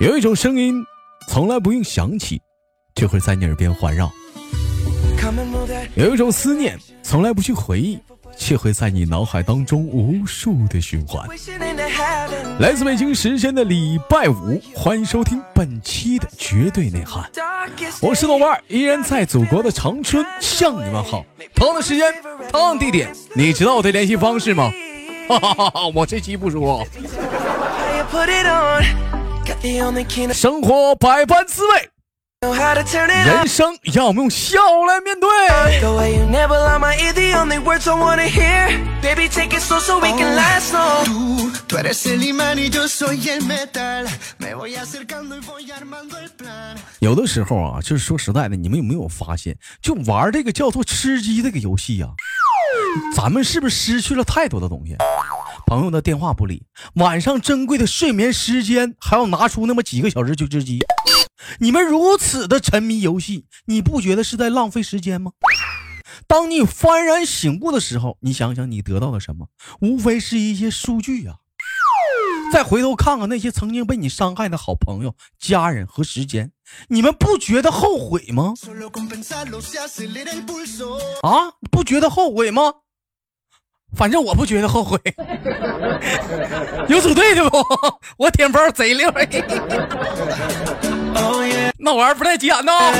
有一种声音，从来不用想起，就会在你耳边环绕；有一种思念，从来不去回忆，却会在你脑海当中无数的循环。来自北京时间的礼拜五，欢迎收听本期的绝对内涵。我是豆瓣，依然在祖国的长春向你们好。同样的时间，同样地点，你知道我的联系方式吗？哈哈哈哈！我这期不说。生活百般滋味，人生要我们用笑来面对。有的时候啊，就是说实在的，你们有没有发现，就玩这个叫做吃鸡这个游戏啊，咱们是不是失去了太多的东西？朋友的电话不理，晚上珍贵的睡眠时间还要拿出那么几个小时去吃鸡。你们如此的沉迷游戏，你不觉得是在浪费时间吗？当你幡然醒悟的时候，你想想你得到了什么？无非是一些数据呀。再回头看看那些曾经被你伤害的好朋友、家人和时间，你们不觉得后悔吗？啊，不觉得后悔吗？反正我不觉得后悔，有组队的不？我舔包贼溜，那玩意儿不太简单。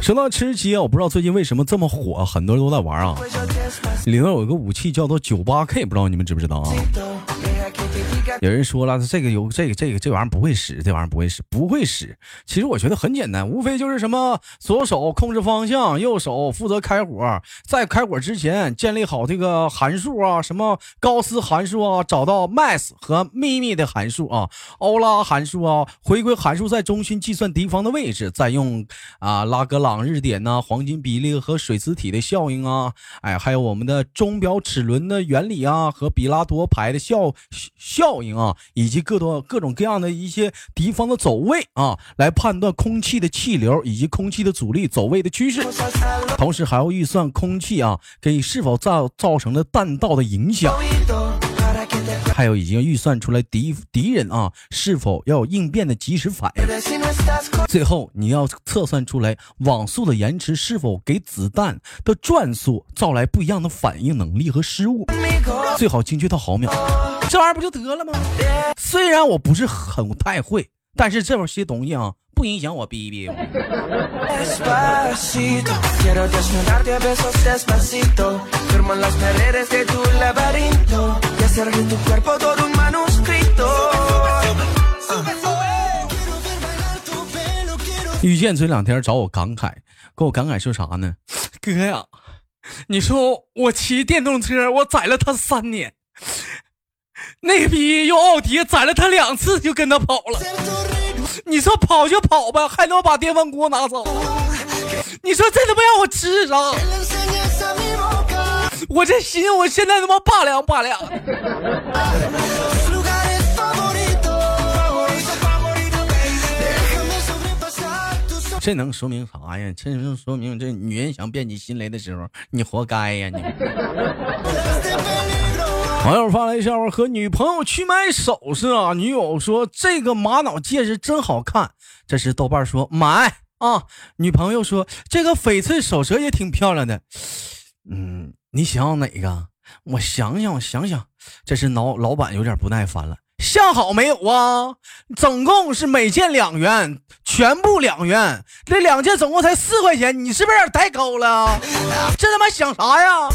说到吃鸡啊，我不知道最近为什么这么火，很多人都在玩啊。里面有一个武器叫做九八 K，不知道你们知不知道啊？有人说了，这个有这个这个这玩意儿不会使，这玩意儿不会使，不会使。其实我觉得很简单，无非就是什么左手控制方向，右手负责开火，在开火之前建立好这个函数啊，什么高斯函数啊，找到 max 和秘密的函数啊，欧拉函数啊，回归函数在中心计算敌方的位置，再用啊拉格朗日点呐，黄金比例和水磁体的效应啊，哎，还有我们的钟表齿轮的原理啊，和比拉多牌的效效应。啊，以及各多各种各样的一些敌方的走位啊，来判断空气的气流以及空气的阻力走位的趋势，同时还要预算空气啊给是否造造成了弹道的影响，还有已经预算出来敌敌人啊是否要有应变的及时反应，最后你要测算出来网速的延迟是否给子弹的转速造来不一样的反应能力和失误，最好精确到毫秒。这玩意儿不就得了吗？虽然我不是很太会，但是这些东西啊，不影响我逼逼。遇见这两天找我感慨，跟我感慨说啥呢？哥呀，你说我骑电动车，我宰了他三年。那逼用奥迪宰了他两次就跟他跑了，你说跑就跑吧，还能把电饭锅拿走？你说这他妈让我吃啥？我这心我现在他妈拔凉拔凉。这能说明啥呀？这能说明这女人想变你心来的时候，你活该呀你。网友发来笑话：和女朋友去买首饰啊，女友说这个玛瑙戒指真好看。这时豆瓣说买啊，女朋友说这个翡翠手镯也挺漂亮的。嗯，你想要哪个？我想想，我想想。这时老老板有点不耐烦了，相好没有啊？总共是每件两元，全部两元，这两件总共才四块钱，你是不是有点太高了？这他妈想啥呀？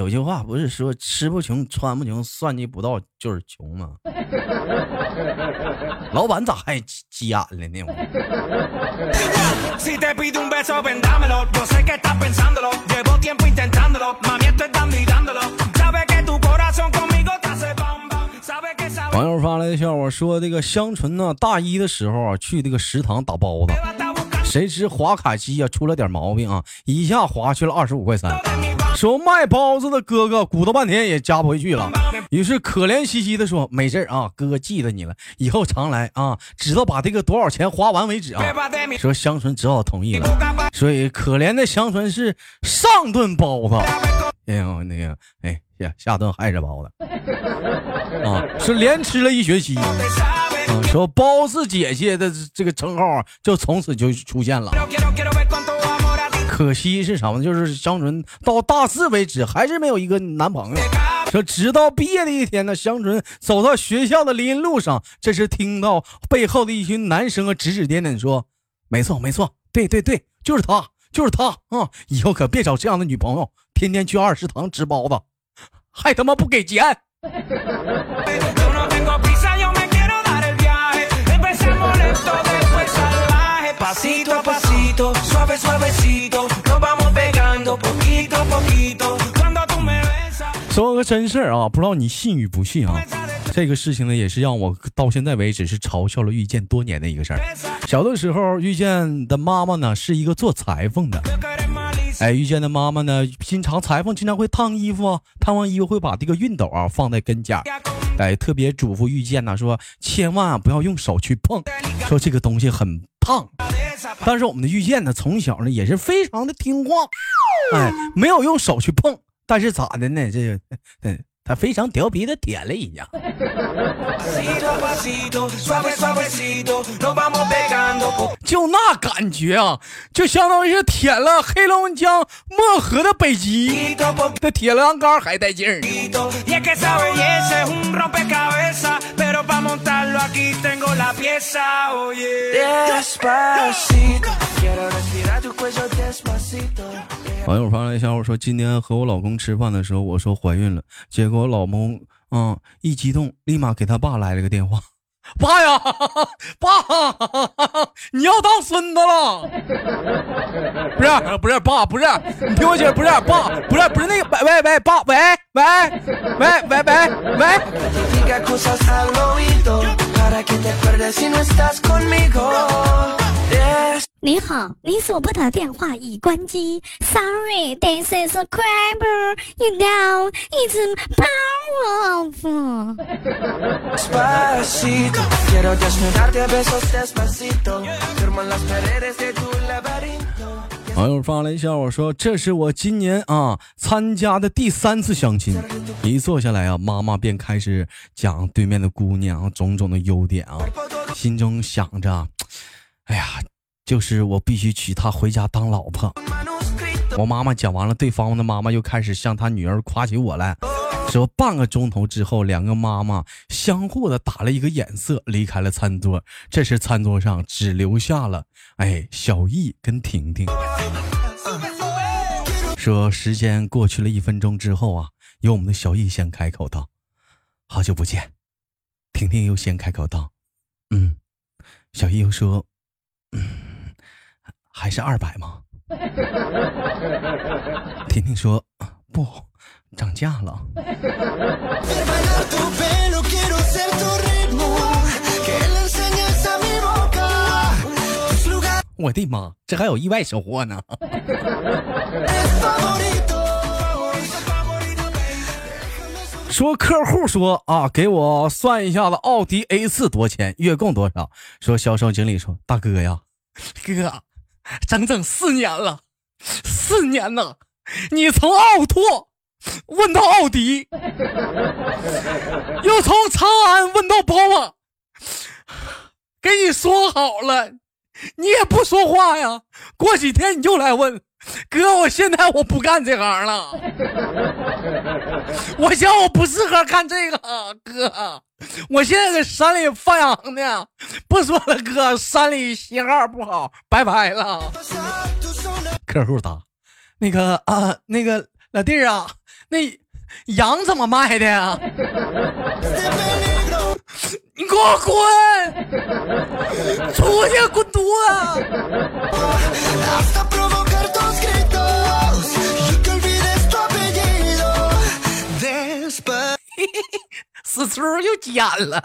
有句话不是说吃不穷穿不穷算计不到就是穷吗？老板咋还急眼了呢？网 友发来的笑话说，这个香纯呢，大一的时候啊，去这个食堂打包子，谁知滑卡机啊出了点毛病啊，一下滑去了二十五块三。说卖包子的哥哥鼓捣半天也加不回去了，于是可怜兮兮的说：“没事啊，哥记得你了，以后常来啊，直到把这个多少钱花完为止啊。”说香纯只好同意了，所以可怜的香纯是上顿包子，哎呦那个哎下下顿还是包子啊，是连吃了一学期。说包子姐姐的这个称号就从此就出现了。可惜是什么？就是香纯到大四为止还是没有一个男朋友。说直到毕业的一天呢，香纯走到学校的林荫路上，这时听到背后的一群男生指指点点说：“没错没错，对对对，就是他，就是他啊！以后可别找这样的女朋友，天天去二食堂吃包子，还他妈不给钱。”说个真事儿啊，不知道你信与不信啊？这个事情呢，也是让我到现在为止是嘲笑了遇见多年的一个事儿。小的时候，遇见的妈妈呢是一个做裁缝的，哎，遇见的妈妈呢，经常裁缝经常会烫衣服，烫完衣服会把这个熨斗啊放在跟前，哎，特别嘱咐遇见呢说，千万不要用手去碰，说这个东西很但是我们的遇见呢，从小呢也是非常的听话，哎，没有用手去碰。但是咋的呢？这个，嗯，他非常调皮的舔了一下，就那感觉啊，就相当于是舔了黑龙江漠河的北极，那铁栏杆还带劲儿。网友发来消息说，今天和我老公吃饭的时候，我说怀孕了，结果我老公啊一激动，立马给他爸来了个电话，爸呀，爸，你要当孙子了？不是不是爸不是，你听我解释，不是爸不是不是那个喂喂喂爸喂喂喂喂喂喂。你好，你所拨打的电话已关机。Sorry, this is a crabber. You know, it's powerful. 网友发来笑话说：“这是我今年啊参加的第三次相亲。一坐下来啊，妈妈便开始讲对面的姑娘种种的优点啊，心中想着，哎呀。”就是我必须娶她回家当老婆。我妈妈讲完了，对方的妈妈又开始向她女儿夸起我来。说半个钟头之后，两个妈妈相互的打了一个眼色，离开了餐桌。这时餐桌上只留下了哎小易跟婷婷。说时间过去了一分钟之后啊，由我们的小易先开口道：“好久不见。”婷婷又先开口道：“嗯。”小易又说：“。”还是二百吗？婷婷说不，涨价了。我的妈，这还有意外收获呢！说客户说啊，给我算一下子奥迪 A 四多钱，月供多少？说销售经理说，大哥呀，哥。整整四年了，四年呢！你从奥拓问到奥迪，又从长安问到宝马，给你说好了，你也不说话呀。过几天你就来问。哥，我现在我不干这行了，我想我不适合干这个。哥，我现在在山里放羊呢，不说了，哥，山里信号不好，拜拜了。客户答：那个啊，那个老弟啊，那羊怎么卖的呀？你给我滚，出去滚犊子！死猪又捡了。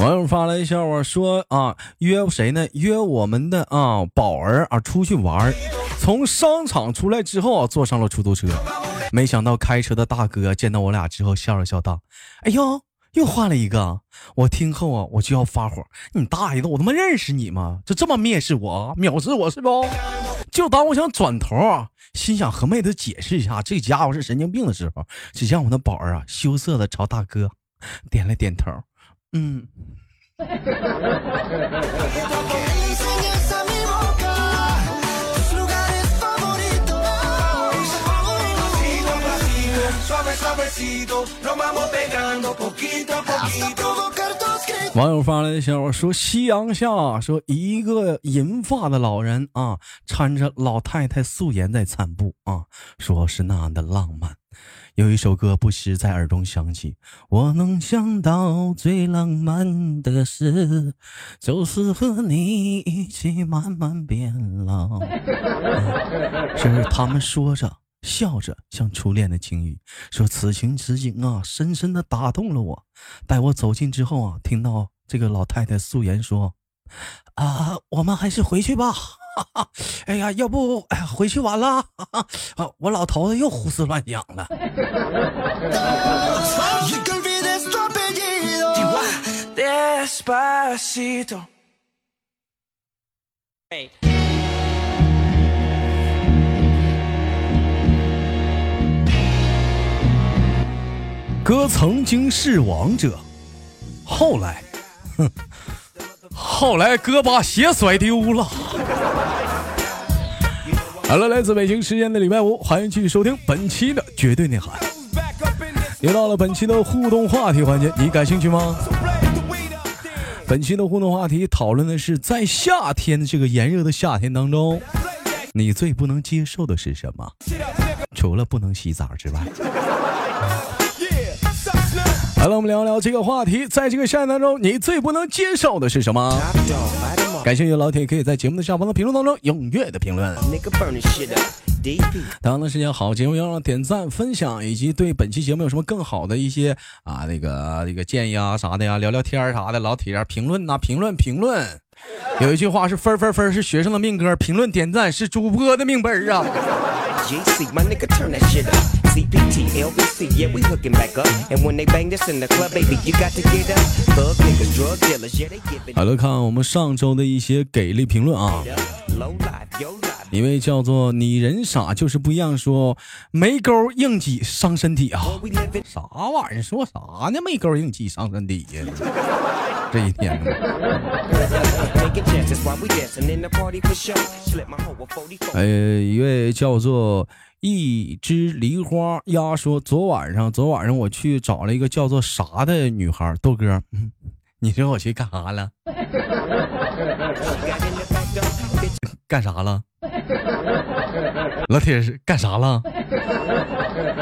网友发来笑话说啊，约谁呢？约我们的啊宝儿啊出去玩从商场出来之后啊，坐上了出租车，没想到开车的大哥见到我俩之后，笑了笑道：“哎呦，又换了一个。”我听后啊，我就要发火：“你大爷的，我他妈认识你吗？就这么蔑视我、藐视我是不？”就当我想转头啊，心想和妹子解释一下这家伙是神经病的时候，只见我的宝儿啊羞涩的朝大哥点了点头。嗯。网友发来的消息说：夕阳下，说一个银发的老人啊，搀着老太太素颜在散步啊，说是那样的浪漫。有一首歌不时在耳中响起，我能想到最浪漫的事，就是和你一起慢慢变老。是他们说着笑着，向初恋的情侣，说此情此景啊，深深的打动了我。待我走近之后啊，听到这个老太太素颜说：“啊，我们还是回去吧。”哎呀，要不哎，回去晚了啊！我老头子又胡思乱想了。哥曾经是王者，后来，哼，后来哥把鞋甩丢了。好了，来自北京时间的礼拜五，欢迎继续收听本期的绝对内涵。又到了本期的互动话题环节，你感兴趣吗？本期的互动话题讨论的是，在夏天这个炎热的夏天当中，你最不能接受的是什么？除了不能洗澡之外。好了，我们聊聊这个话题，在这个夏天当中，你最不能接受的是什么？感兴趣的老铁可以在节目的下方的评论当中踊跃的评论。同样的时间，好节目要让点赞、分享，以及对本期节目有什么更好的一些啊那个那个建议啊啥的呀，聊聊天啥的，老铁评论呐，评论评论。有一句话是分分分是学生的命根，评论点赞是主播的命本啊。好了，看我们上周的一些给力评论啊。一位叫做你人傻就是不一样，说没钩硬挤伤身体啊？啥玩意儿？说啥呢？没钩硬挤伤身体呀？这一天。呃，一位叫做。一只梨花鸭说：“昨晚上，昨晚上我去找了一个叫做啥的女孩，豆哥，你说我去干啥了？干啥了？老铁是干啥了？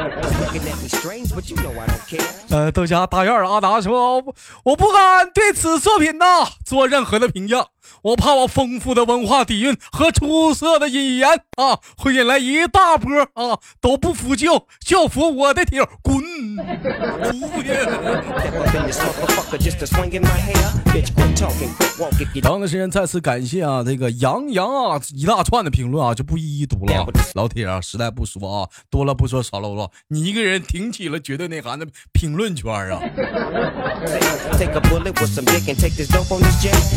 呃，豆家大院阿达说，我不敢对此作品呐做任何的评价。”我怕我丰富的文化底蕴和出色的语言啊，会引来一大波啊都不服就就服我的铁滚！出去！时间，再次感谢啊，这个杨洋啊一大串的评论啊，就不一一读了。老铁啊，实在不说啊，多了不说少了说，你一个人挺起了绝对内涵的评论圈啊。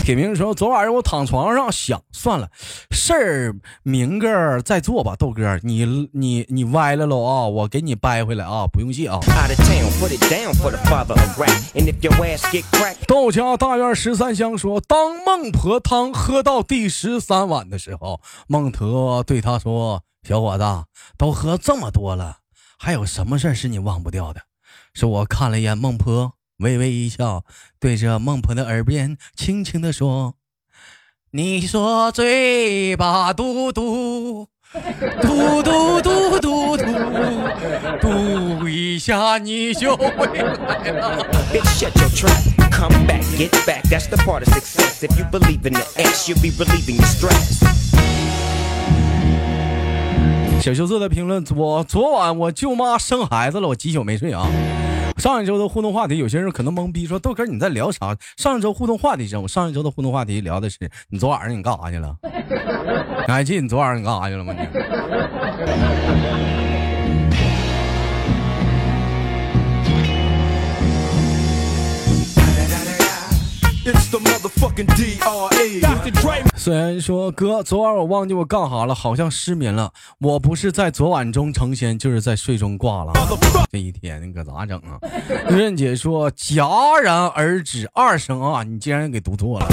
铁明说，昨晚上我躺床上想，算了，事儿明个再做吧。豆哥，你你你歪了喽啊！我给你掰回来啊，不用谢啊。豆家大院十三香说，当孟婆汤喝到第十三碗的时候，孟婆对他说：“小伙子，都喝这么多了，还有什么事儿是你忘不掉的？”是我看了一眼孟婆。微微一笑，对着孟婆的耳边轻轻地说：“你说嘴巴嘟嘟，嘟嘟嘟嘟嘟，嘟一下你就回来了。” come back, get back. That's the part of success. If you believe in the X, you'll be relieving your stress. 小羞涩的评论：昨昨晚我舅妈生孩子了，我几宿没睡啊。上一周的互动话题，有些人可能懵逼，说豆哥你在聊啥？上一周互动话题上，我上一周的互动话题聊的是你昨晚上你干啥去了？你 还记得你昨晚上你干啥去了吗？你？虽然说哥，昨晚我忘记我干啥了，好像失眠了。我不是在昨晚中成仙，就是在睡中挂了。这一天你可咋整啊？任姐说戛然而止二声啊，你竟然给读错了。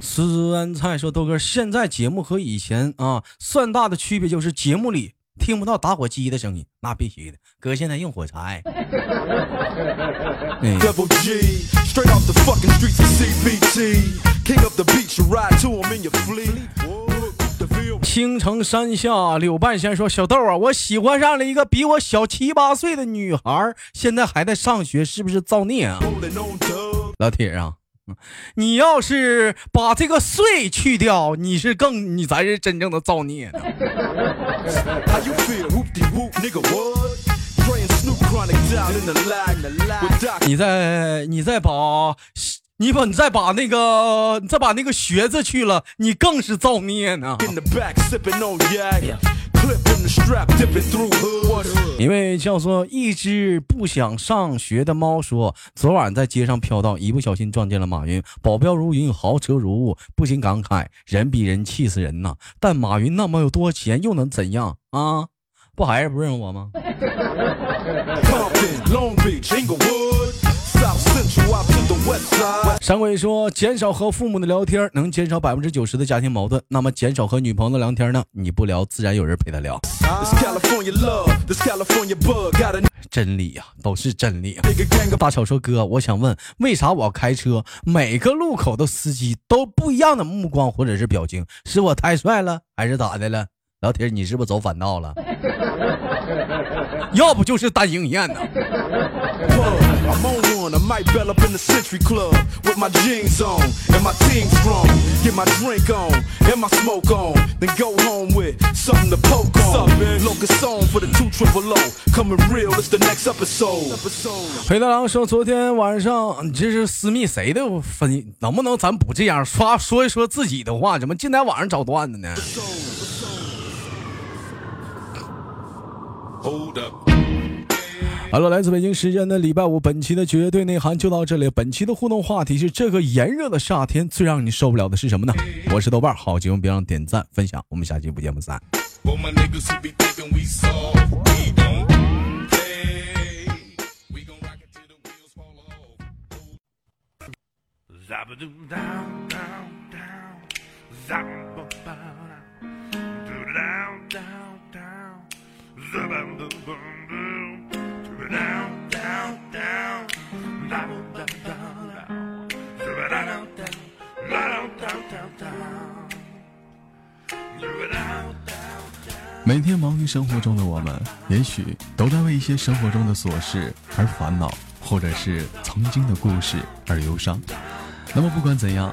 吃安菜说豆哥，现在节目和以前啊，算大的区别就是节目里。听不到打火机的声音，那必须的。哥现在用火柴。青城山下柳半仙说：“小豆啊，我喜欢上了一个比我小七八岁的女孩，现在还在上学，是不是造孽啊？”老铁啊。你要是把这个税去掉，你是更你才是真正的造孽。你再你再把，你把你再把那个再把那个学字去了，你更是造孽呢。一位叫做一只不想上学的猫说：“昨晚在街上飘荡，一不小心撞见了马云，保镖如云，豪车如雾，不禁感慨：人比人气死人呐！但马云那么有多钱，又能怎样啊？不还是不认识我吗？”山鬼说：“减少和父母的聊天，能减少百分之九十的家庭矛盾。那么减少和女朋友的聊天呢？你不聊，自然有人陪他聊。真理呀，都是真理。”大巧说：“哥，我想问，为啥我要开车，每个路口的司机都不一样的目光或者是表情？是我太帅了，还是咋的了？老铁，你是不是走反道了？要不就是单营燕呢？”裴大郎说：“昨天晚上你这是私密谁的分？能不能咱不这样刷说一说自己的话？怎么今天晚上找段子呢？” Hello，来自北京时间的礼拜五，本期的绝对内涵就到这里。本期的互动话题是：这个炎热的夏天，最让你受不了的是什么呢？我是豆瓣，好节目别忘点赞分享，我们下期不见不散。每天忙于生活中的我们，也许都在为一些生活中的琐事而烦恼，或者是曾经的故事而忧伤。那么不管怎样，